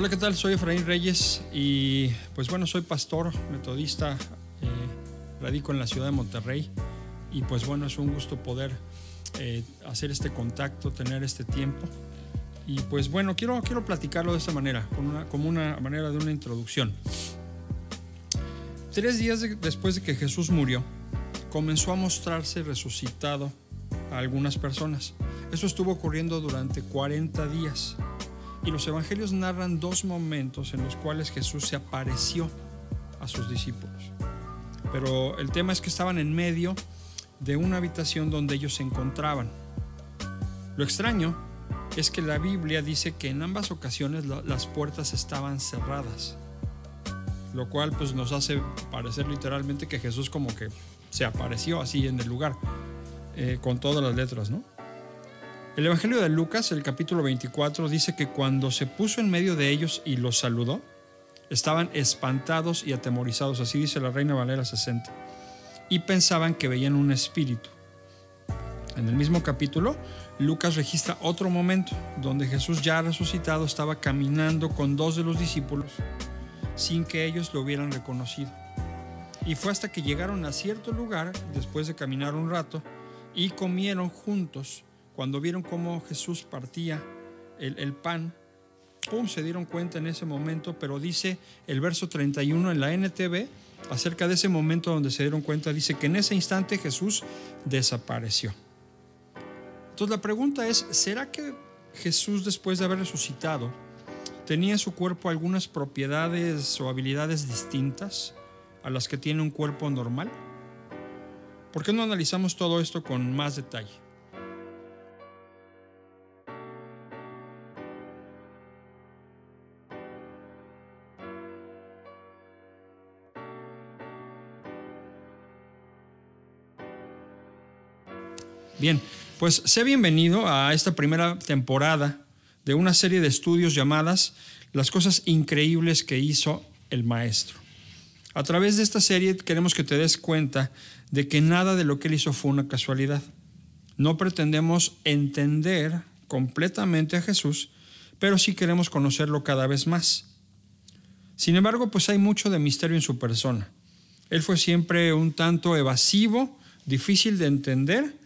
Hola, ¿qué tal? Soy Efraín Reyes y pues bueno, soy pastor metodista, eh, radico en la ciudad de Monterrey y pues bueno, es un gusto poder eh, hacer este contacto, tener este tiempo. Y pues bueno, quiero, quiero platicarlo de esta manera, como una manera de una introducción. Tres días después de que Jesús murió, comenzó a mostrarse resucitado a algunas personas. Eso estuvo ocurriendo durante 40 días. Y los evangelios narran dos momentos en los cuales Jesús se apareció a sus discípulos. Pero el tema es que estaban en medio de una habitación donde ellos se encontraban. Lo extraño es que la Biblia dice que en ambas ocasiones las puertas estaban cerradas, lo cual pues nos hace parecer literalmente que Jesús como que se apareció así en el lugar, eh, con todas las letras, ¿no? El Evangelio de Lucas, el capítulo 24, dice que cuando se puso en medio de ellos y los saludó, estaban espantados y atemorizados, así dice la Reina Valera 60, y pensaban que veían un espíritu. En el mismo capítulo, Lucas registra otro momento donde Jesús ya resucitado estaba caminando con dos de los discípulos sin que ellos lo hubieran reconocido. Y fue hasta que llegaron a cierto lugar, después de caminar un rato, y comieron juntos cuando vieron cómo Jesús partía el, pan, ¡pum! se dieron cuenta en ese momento, pero dice el verso 31 en la NTV, acerca de ese momento donde se dieron cuenta, dice que en ese instante Jesús desapareció. Entonces la pregunta es, ¿será que Jesús después de haber resucitado tenía en su cuerpo algunas propiedades o habilidades distintas a las que tiene un cuerpo normal? ¿Por qué no analizamos todo esto con más detalle? Bien, pues sé bienvenido a esta primera temporada de una serie de estudios llamadas Las cosas increíbles que hizo el Maestro. A través de esta serie queremos que te des cuenta de que nada de lo que él hizo fue una casualidad. No pretendemos entender completamente a Jesús, pero sí queremos conocerlo cada vez más. Sin embargo, pues hay mucho de misterio en su persona. Él fue siempre un tanto evasivo, difícil de entender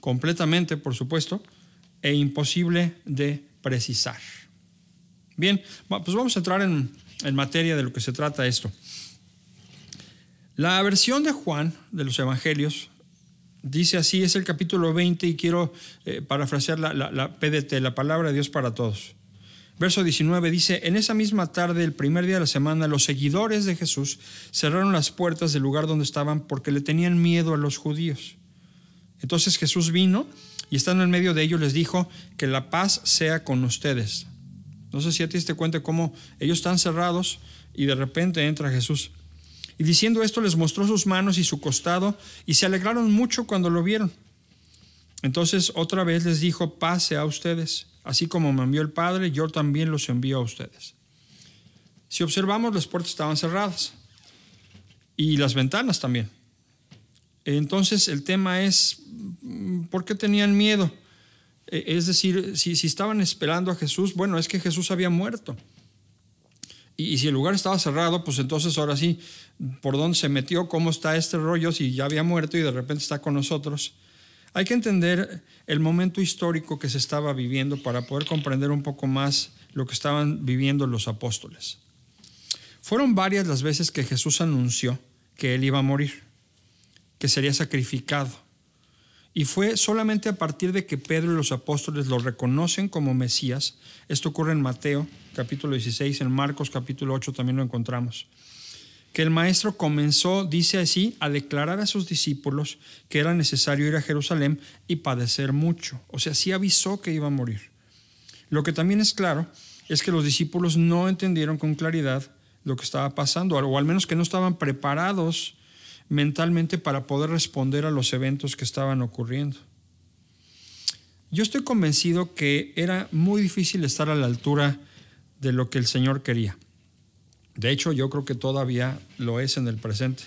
completamente, por supuesto, e imposible de precisar. Bien, pues vamos a entrar en, materia de lo que se trata esto. La versión de Juan de los Evangelios dice así, es el capítulo 20 y quiero eh, parafrasear la, la, PDT, la palabra de Dios para todos. Verso 19 dice, en esa misma tarde, el primer día de la semana, los seguidores de Jesús cerraron las puertas del lugar donde estaban porque le tenían miedo a los judíos. Entonces Jesús vino y estando en medio de ellos les dijo que la paz sea con ustedes. No sé si a ti te cuenta cómo ellos están cerrados y de repente entra Jesús. Y diciendo esto les mostró sus manos y su costado y se alegraron mucho cuando lo vieron. Entonces otra vez les dijo, paz sea a ustedes. Así como me envió el Padre, yo también los envío a ustedes. Si observamos, las puertas estaban cerradas y las ventanas también. Entonces el tema es, ¿por qué tenían miedo? E, es decir, si, estaban esperando a Jesús, bueno, es que Jesús había muerto. Y, si el lugar estaba cerrado, pues entonces ahora sí, ¿por dónde se metió? ¿Cómo está este rollo si ya había muerto y de repente está con nosotros? Hay que entender el momento histórico que se estaba viviendo para poder comprender un poco más lo que estaban viviendo los apóstoles. Fueron varias las veces que Jesús anunció que él iba a morir que sería sacrificado. Y fue solamente a partir de que Pedro y los apóstoles lo reconocen como Mesías, esto ocurre en Mateo capítulo 16, en Marcos capítulo 8 también lo encontramos, que el maestro comenzó, dice así, a declarar a sus discípulos que era necesario ir a Jerusalén y padecer mucho. O sea, sí avisó que iba a morir. Lo que también es claro es que los discípulos no entendieron con claridad lo que estaba pasando, o al menos que no estaban preparados mentalmente para poder responder a los eventos que estaban ocurriendo. Yo estoy convencido que era muy difícil estar a la altura de lo que el Señor quería. De hecho, yo creo que todavía lo es en el presente.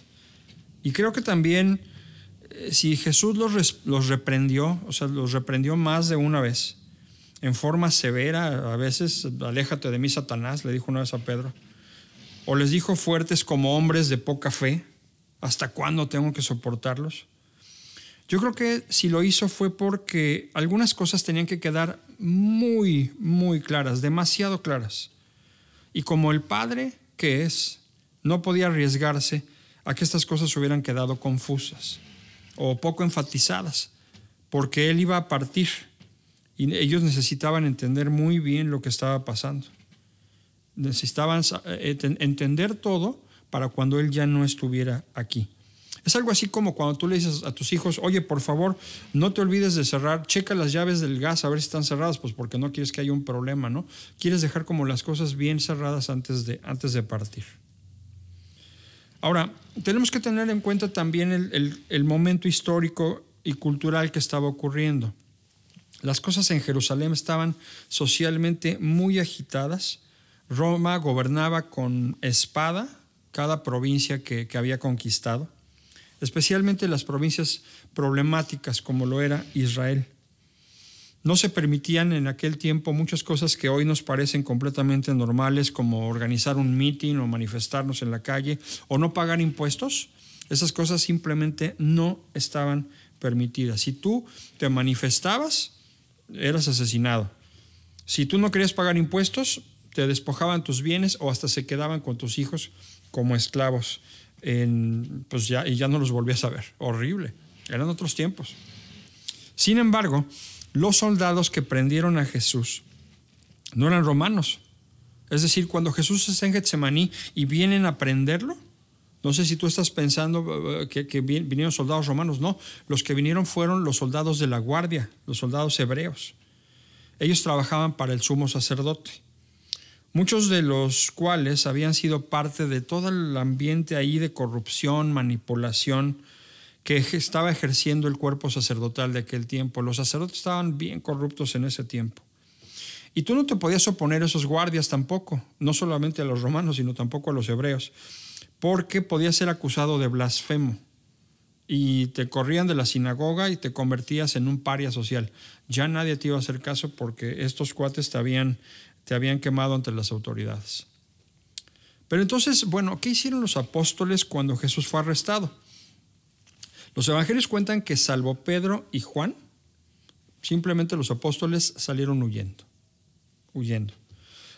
Y creo que también eh, si Jesús los, los reprendió, o sea, los reprendió más de una vez, en forma severa, a veces, aléjate de mí, Satanás, le dijo una vez a Pedro. O les dijo fuertes como hombres de poca fe, ¿hasta cuándo tengo que soportarlos? Yo creo que si lo hizo fue porque algunas cosas tenían que quedar muy, muy claras, demasiado claras. Y como el padre que es, no podía arriesgarse a que estas cosas hubieran quedado confusas o poco enfatizadas, porque él iba a partir y ellos necesitaban entender muy bien lo que estaba pasando. Necesitaban eh, entender todo para cuando él ya no estuviera aquí. Es algo así como cuando tú le dices a tus hijos, oye, por favor, no te olvides de cerrar, checa las llaves del gas a ver si están cerradas, pues porque no quieres que haya un problema, ¿no? Quieres dejar como las cosas bien cerradas antes de, antes de partir. Ahora, tenemos que tener en cuenta también el, el momento histórico y cultural que estaba ocurriendo. Las cosas en Jerusalén estaban socialmente muy agitadas. Roma gobernaba con espada cada provincia que, había conquistado especialmente las provincias problemáticas como lo era Israel. No se permitían en aquel tiempo muchas cosas que hoy nos parecen completamente normales, como organizar un meeting o manifestarnos en la calle o no pagar impuestos. Esas cosas simplemente no estaban permitidas. Si tú te manifestabas, eras asesinado. Si tú no querías pagar impuestos, te despojaban tus bienes o hasta se quedaban con tus hijos como esclavos pues ya, y ya no los volví a saber. Horrible. Eran otros tiempos. Sin embargo, los soldados que prendieron a Jesús no eran romanos. Es decir, cuando Jesús está en Getsemaní y vienen a prenderlo, no sé si tú estás pensando eh, que, que, vinieron soldados romanos, no, los que vinieron fueron los soldados de la guardia, los soldados hebreos. Ellos trabajaban para el sumo sacerdote muchos de los cuales habían sido parte de todo el ambiente ahí de corrupción, manipulación que estaba ejerciendo el cuerpo sacerdotal de aquel tiempo. Los sacerdotes estaban bien corruptos en ese tiempo. Y tú no te podías oponer a esos guardias tampoco, no solamente a los romanos, sino tampoco a los hebreos, porque podías ser acusado de blasfemo y te corrían de la sinagoga y te convertías en un paria social. Ya nadie te iba a hacer caso porque estos cuates te habían te habían quemado ante las autoridades. Pero entonces, bueno, ¿qué hicieron los apóstoles cuando Jesús fue arrestado? Los evangelios cuentan que salvo Pedro y Juan, simplemente los apóstoles salieron huyendo, huyendo.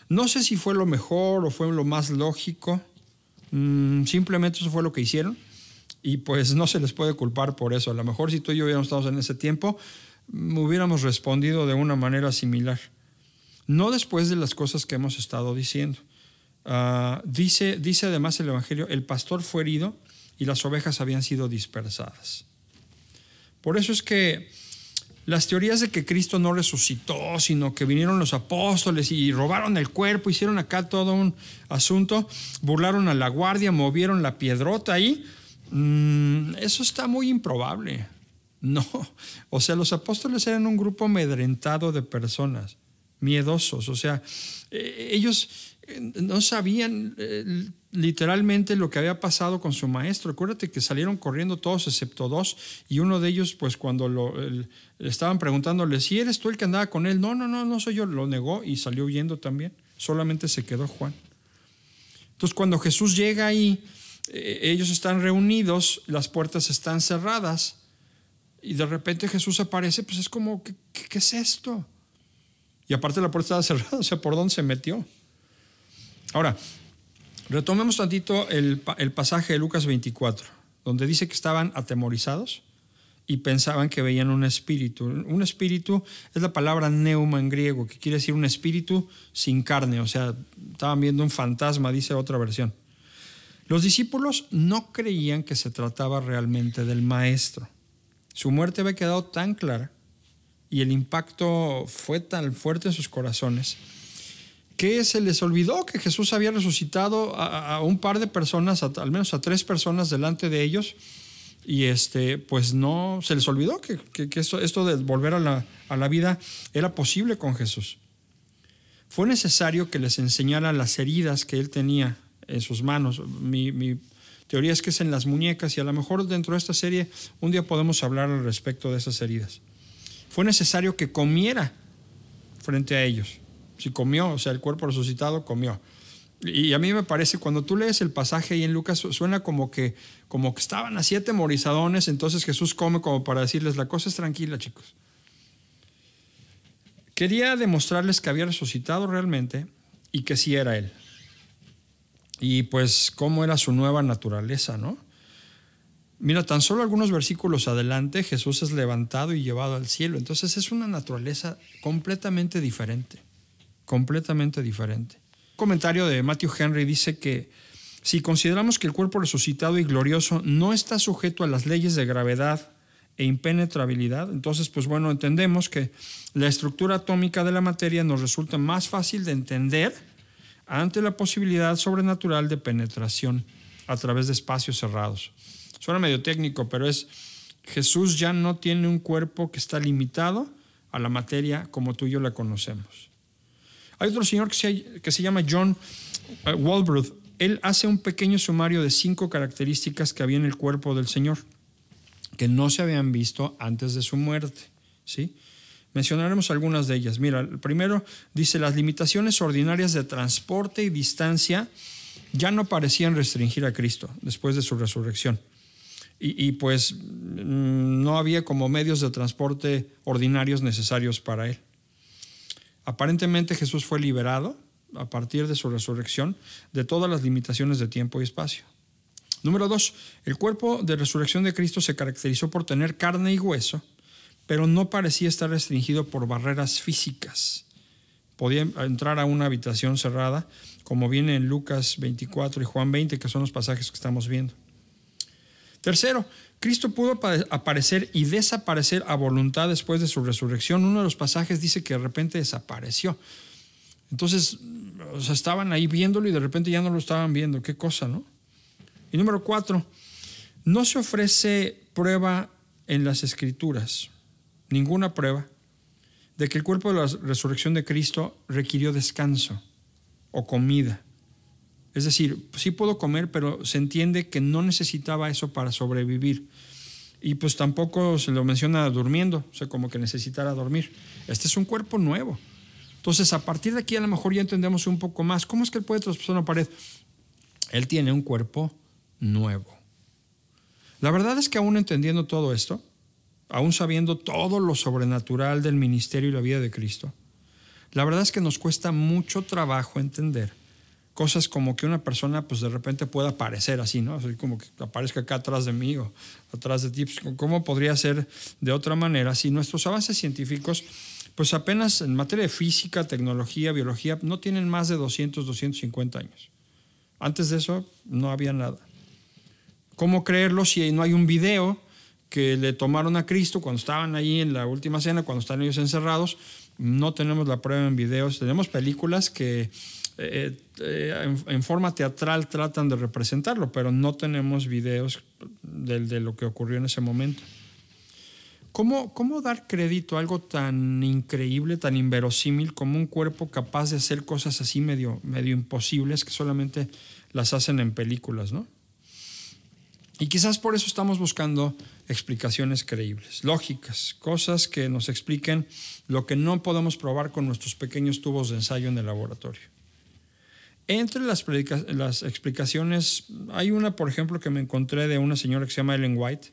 No sé si fue lo mejor o fue lo más lógico, mm, simplemente eso fue lo que hicieron y pues no se les puede culpar por eso. A lo mejor si tú y yo hubiéramos estado en ese tiempo, mm, hubiéramos respondido de una manera similar no después de las cosas que hemos estado diciendo. Ah, dice, dice además el Evangelio, el pastor fue herido y las ovejas habían sido dispersadas. Por eso es que las teorías de que Cristo no resucitó, sino que vinieron los apóstoles y robaron el cuerpo, hicieron acá todo un asunto, burlaron a la guardia, movieron la piedrota ahí, mm, eso está muy improbable. No, o sea, los apóstoles eran un grupo amedrentado de personas miedosos. O sea, eh, ellos eh, no sabían eh, literalmente lo que había pasado con su maestro. Acuérdate que salieron corriendo todos excepto dos y uno de ellos, pues cuando lo, estaban preguntándole, si eres tú el que andaba con él, no, no, no, no soy yo, lo negó y salió huyendo también. Solamente se quedó Juan. Entonces cuando Jesús llega ahí, ellos están reunidos, las puertas están cerradas y de repente Jesús aparece, pues es como, ¿qué, qué es esto? Y aparte la puerta estaba cerrada, o sea, ¿por dónde se metió? Ahora, retomemos tantito el, el pasaje de Lucas 24, donde dice que estaban atemorizados y pensaban que veían un espíritu. Un espíritu es la palabra neuma en griego, que quiere decir un espíritu sin carne, o sea, estaban viendo un fantasma, dice otra versión. Los discípulos no creían que se trataba realmente del maestro. Su muerte había quedado tan clara y el impacto fue tan fuerte en sus corazones que se les olvidó que Jesús había resucitado a, un par de personas, al menos a tres personas delante de ellos, y este, pues no, se les olvidó que, esto, esto, de volver a la, a la vida era posible con Jesús. Fue necesario que les enseñara las heridas que él tenía en sus manos. Mi, mi, teoría es que es en las muñecas y a lo mejor dentro de esta serie un día podemos hablar al respecto de esas heridas fue necesario que comiera frente a ellos. Si comió, o sea, el cuerpo resucitado comió. Y a mí me parece, cuando tú lees el pasaje ahí en Lucas, suena como que, como que estaban a siete morizadones, entonces Jesús come como para decirles, la cosa es tranquila, chicos. Quería demostrarles que había resucitado realmente y que sí era Él. Y pues cómo era su nueva naturaleza, ¿no? Mira, tan solo algunos versículos adelante Jesús es levantado y llevado al cielo. Entonces es una naturaleza completamente diferente, completamente diferente. Un comentario de Matthew Henry dice que si consideramos que el cuerpo resucitado y glorioso no está sujeto a las leyes de gravedad e impenetrabilidad, entonces pues bueno, entendemos que la estructura atómica de la materia nos resulta más fácil de entender ante la posibilidad sobrenatural de penetración a través de espacios cerrados. Suena medio técnico, pero es Jesús ya no tiene un cuerpo que está limitado a la materia como tú y yo la conocemos. Hay otro señor que se, que se llama John eh, Walbrook. Él hace un pequeño sumario de cinco características que había en el cuerpo del Señor que no se habían visto antes de su muerte. ¿sí? Mencionaremos algunas de ellas. Mira, el primero dice, las limitaciones ordinarias de transporte y distancia ya no parecían restringir a Cristo después de su resurrección. Y, pues mm, no había como medios de transporte ordinarios necesarios para él. Aparentemente Jesús fue liberado a partir de su resurrección de todas las limitaciones de tiempo y espacio. Número dos, el cuerpo de resurrección de Cristo se caracterizó por tener carne y hueso, pero no parecía estar restringido por barreras físicas. Podía entrar a una habitación cerrada, como viene en Lucas 24 y Juan 20, que son los pasajes que estamos viendo. Tercero, Cristo pudo aparecer y desaparecer a voluntad después de su resurrección. Uno de los pasajes dice que de repente desapareció. Entonces, o sea, estaban ahí viéndolo y de repente ya no lo estaban viendo. Qué cosa, ¿no? Y número cuatro, no se ofrece prueba en las escrituras, ninguna prueba, de que el cuerpo de la resurrección de Cristo requirió descanso o comida. Es decir, sí puedo comer, pero se entiende que no necesitaba eso para sobrevivir. Y pues tampoco se lo menciona durmiendo, o sea, como que necesitara dormir. Este es un cuerpo nuevo. Entonces, a partir de aquí a lo mejor ya entendemos un poco más. ¿Cómo es que él puede traspasar una pared? Él tiene un cuerpo nuevo. La verdad es que aún entendiendo todo esto, aún sabiendo todo lo sobrenatural del ministerio y la vida de Cristo, la verdad es que nos cuesta mucho trabajo entender cosas como que una persona pues de repente pueda aparecer así, ¿no? Así como que aparezca acá atrás de mí o atrás de ti. Pues, ¿Cómo podría ser de otra manera si nuestros avances científicos pues apenas en materia de física, tecnología, biología no tienen más de 200, 250 años? Antes de eso no había nada. ¿Cómo creerlo si no hay un video que le tomaron a Cristo cuando estaban ahí en la última cena, cuando están ellos encerrados? No tenemos la prueba en videos, tenemos películas que eh, eh, en, forma teatral tratan de representarlo, pero no tenemos videos de, lo que ocurrió en ese momento. ¿Cómo, ¿Cómo, dar crédito a algo tan increíble, tan inverosímil como un cuerpo capaz de hacer cosas así medio, medio imposibles que solamente las hacen en películas, ¿no? Y quizás por eso estamos buscando explicaciones creíbles, lógicas, cosas que nos expliquen lo que no podemos probar con nuestros pequeños tubos de ensayo en el laboratorio. Entre las, explicaciones, hay una, por ejemplo, que me encontré de una señora que se llama Ellen White,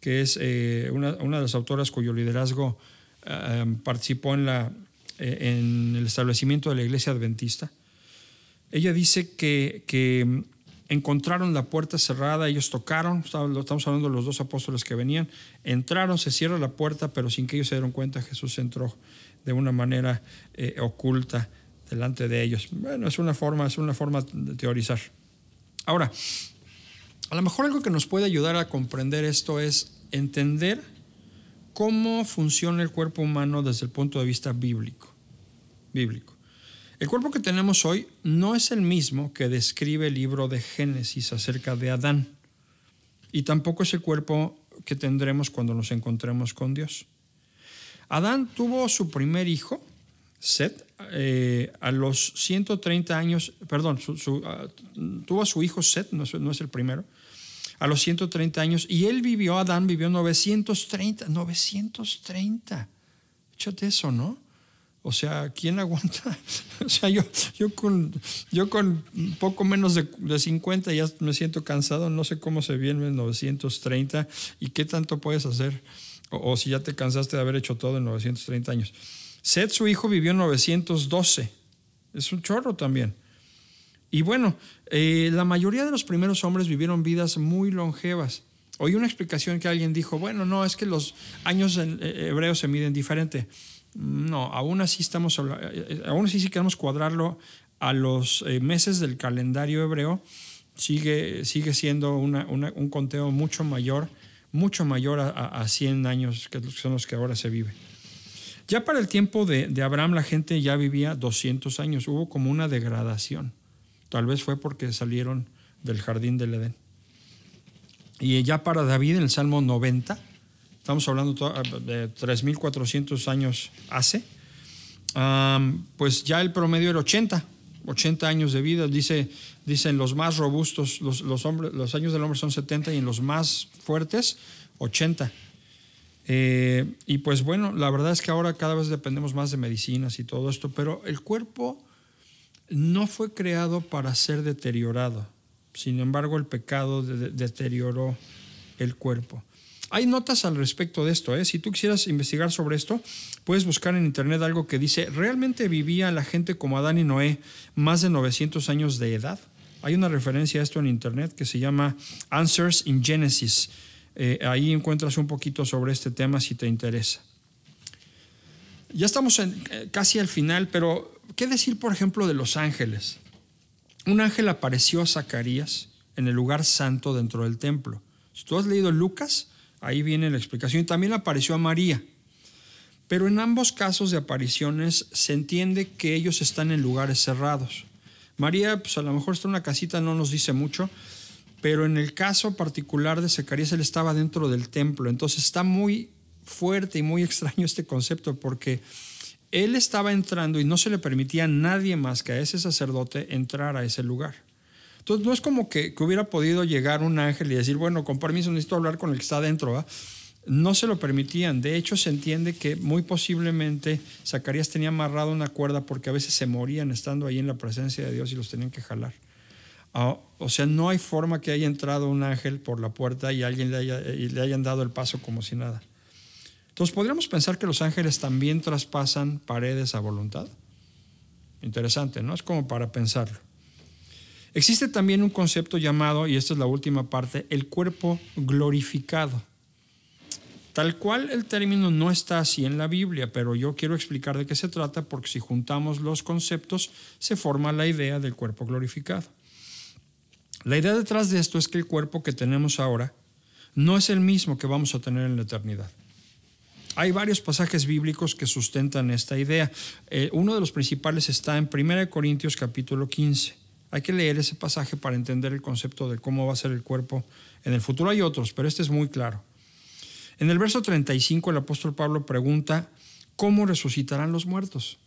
que es eh, una, de las autoras cuyo liderazgo eh, participó eh, en el establecimiento de la iglesia adventista. Ella dice que, encontraron la puerta cerrada, ellos tocaron, estamos hablando de los dos apóstoles que venían, entraron, se cierra la puerta, pero sin que ellos se dieron cuenta, Jesús entró de una manera oculta delante de ellos. Bueno, es una forma, es una forma de teorizar. Ahora, a lo mejor algo que nos puede ayudar a comprender esto es entender cómo funciona el cuerpo humano desde el punto de vista bíblico. Bíblico. El cuerpo que tenemos hoy no es el mismo que describe el libro de Génesis acerca de Adán. Y tampoco es el cuerpo que tendremos cuando nos encontremos con Dios. Adán tuvo su primer hijo, Seth, eh, a los 130 años, perdón, ah, tuvo a su hijo Seth, no es el primero, a los 130 años, y él vivió, Adán vivió 930, 930. Échate eso, ¿no? O sea, ¿quién aguanta? O sea, yo, yo, con, yo con poco menos de, de 50 ya me siento cansado, no sé cómo se viene en 930 y qué tanto puedes hacer. O, o, si ya te cansaste de haber hecho todo en 930 años. Seth, su hijo, vivió en 912. Es un chorro también. Y bueno, eh, la mayoría de los primeros hombres vivieron vidas muy longevas. Oí una explicación que alguien dijo, bueno, no, es que los años en eh, hebreos se miden diferente. No, aún así estamos, eh, aún así si queremos cuadrarlo a los meses del calendario hebreo, sigue, sigue siendo un conteo mucho mayor, mucho mayor a, a 100 años, que son los que ahora se vive. Ya para el tiempo de, Abraham la gente ya vivía 200 años, hubo como una degradación. Tal vez fue porque salieron del jardín del Edén. Y ya para David en el Salmo 90, estamos hablando de 3.400 años hace, pues ya el promedio era 80, 80 años de vida. Dice, dicen los más robustos, los, los, hombres, los años del hombre son 70 y en los más fuertes, 80. Eh, y pues bueno, la verdad es que ahora cada vez dependemos más de medicinas y todo esto, pero el cuerpo no fue creado para ser deteriorado. Sin embargo, el pecado de deterioró el cuerpo. Hay notas al respecto de esto. ¿eh? Si tú quisieras investigar sobre esto, puedes buscar en internet algo que dice, ¿realmente vivía la gente como Adán y Noé más de 900 años de edad? Hay una referencia a esto en internet que se llama Answers in Genesis. Eh, ahí encuentras un poquito sobre este tema si te interesa. Ya estamos eh, casi al final, pero ¿qué decir, por ejemplo, de los ángeles? Un ángel apareció a Zacarías en el lugar santo dentro del templo. Si tú has leído Lucas, ahí viene la explicación. Y también apareció a María. Pero en ambos casos de apariciones se entiende que ellos están en lugares cerrados. María, pues a lo mejor está en una casita, no nos dice mucho, pero en el caso particular de Zacarías, él estaba dentro del templo. Entonces está muy fuerte y muy extraño este concepto porque él estaba entrando y no se le permitía a nadie más que a ese sacerdote entrar a ese lugar. Entonces no es como que, hubiera podido llegar un ángel y decir, bueno, con permiso necesito hablar con el que está adentro. No se lo permitían. De hecho, se entiende que muy posiblemente Zacarías tenía amarrado una cuerda porque a veces se morían estando ahí en la presencia de Dios y los tenían que jalar. Uh, o sea, no hay forma que haya entrado un ángel por la puerta y alguien le, haya, le hayan dado el paso como si nada. Entonces, ¿podríamos pensar que los ángeles también traspasan paredes a voluntad? Interesante, ¿no? Es como para pensarlo. Existe también un concepto llamado, y esta es la última parte, el cuerpo glorificado. Tal cual el término no está así en la Biblia, pero yo quiero explicar de qué se trata porque si juntamos los conceptos se forma la idea del cuerpo glorificado. La idea detrás de esto es que el cuerpo que tenemos ahora no es el mismo que vamos a tener en la eternidad. Hay varios pasajes bíblicos que sustentan esta idea. Eh, uno de los principales está en 1 Corintios capítulo 15. Hay que leer ese pasaje para entender el concepto de cómo va a ser el cuerpo en el futuro. Hay otros, pero este es muy claro. En el verso 35 el apóstol Pablo pregunta, ¿cómo resucitarán los muertos?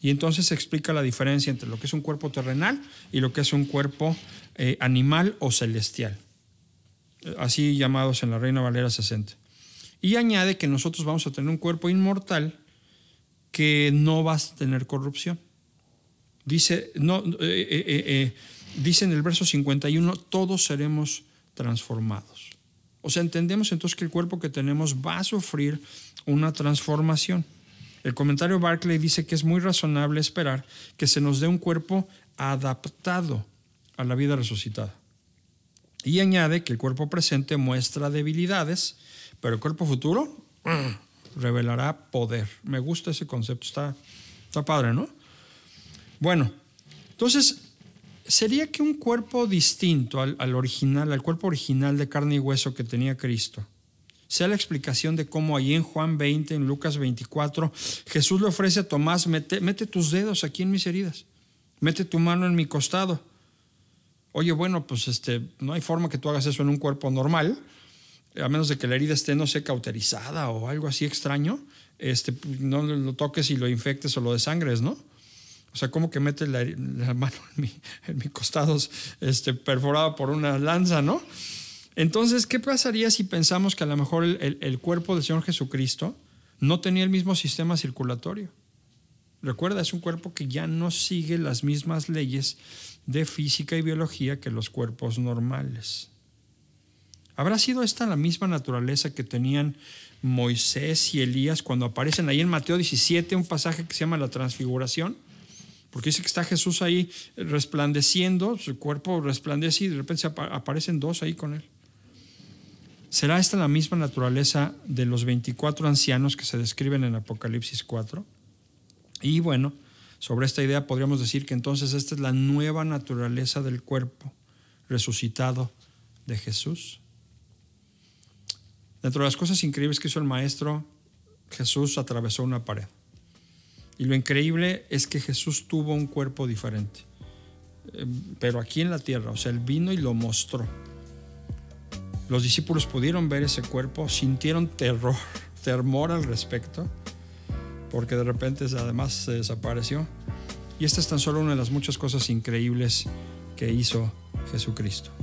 Y entonces se explica la diferencia entre lo que es un cuerpo terrenal y lo que es un cuerpo eh, animal o celestial, así llamados en la Reina Valera 60. Y añade que nosotros vamos a tener un cuerpo inmortal que no va a tener corrupción. Dice, no, eh, eh, eh, dice en el verso 51, todos seremos transformados. O sea, entendemos entonces que el cuerpo que tenemos va a sufrir una transformación. El comentario Barclay dice que es muy razonable esperar que se nos dé un cuerpo adaptado a la vida resucitada. Y añade que el cuerpo presente muestra debilidades pero el cuerpo futuro mm, revelará poder. Me gusta ese concepto, está, está padre, ¿no? Bueno, entonces, sería que un cuerpo distinto al, al, original, al cuerpo original de carne y hueso que tenía Cristo, sea la explicación de cómo ahí en Juan 20, en Lucas 24, Jesús le ofrece a Tomás, mete, tus dedos aquí en mis heridas, mete tu mano en mi costado. Oye, bueno, pues este, no hay forma que tú hagas eso en un cuerpo normal, a menos de que la herida esté, no sé, cauterizada o algo así extraño, este, no lo toques y lo infectes o lo desangres, ¿no? O sea, como que metes la, la, mano en mi, en mi costado este, perforado por una lanza, ¿no? Entonces, ¿qué pasaría si pensamos que a lo mejor el, cuerpo del Señor Jesucristo no tenía el mismo sistema circulatorio? Recuerda, es un cuerpo que ya no sigue las mismas leyes de física y biología que los cuerpos normales. ¿Habrá sido esta la misma naturaleza que tenían Moisés y Elías cuando aparecen ahí en Mateo 17, un pasaje que se llama la transfiguración? Porque dice que está Jesús ahí resplandeciendo, su cuerpo resplandece y de repente aparecen dos ahí con él. ¿Será esta la misma naturaleza de los 24 ancianos que se describen en Apocalipsis 4? Y bueno, sobre esta idea podríamos decir que entonces esta es la nueva naturaleza del cuerpo resucitado de Jesús. Dentro de las cosas increíbles que hizo el maestro, Jesús atravesó una pared. Y lo increíble es que Jesús tuvo un cuerpo diferente, eh, pero aquí en la tierra, o sea, él vino y lo mostró. Los discípulos pudieron ver ese cuerpo, sintieron terror, temor al respecto, porque de repente además se desapareció. Y esta es tan solo una de las muchas cosas increíbles que hizo Jesucristo.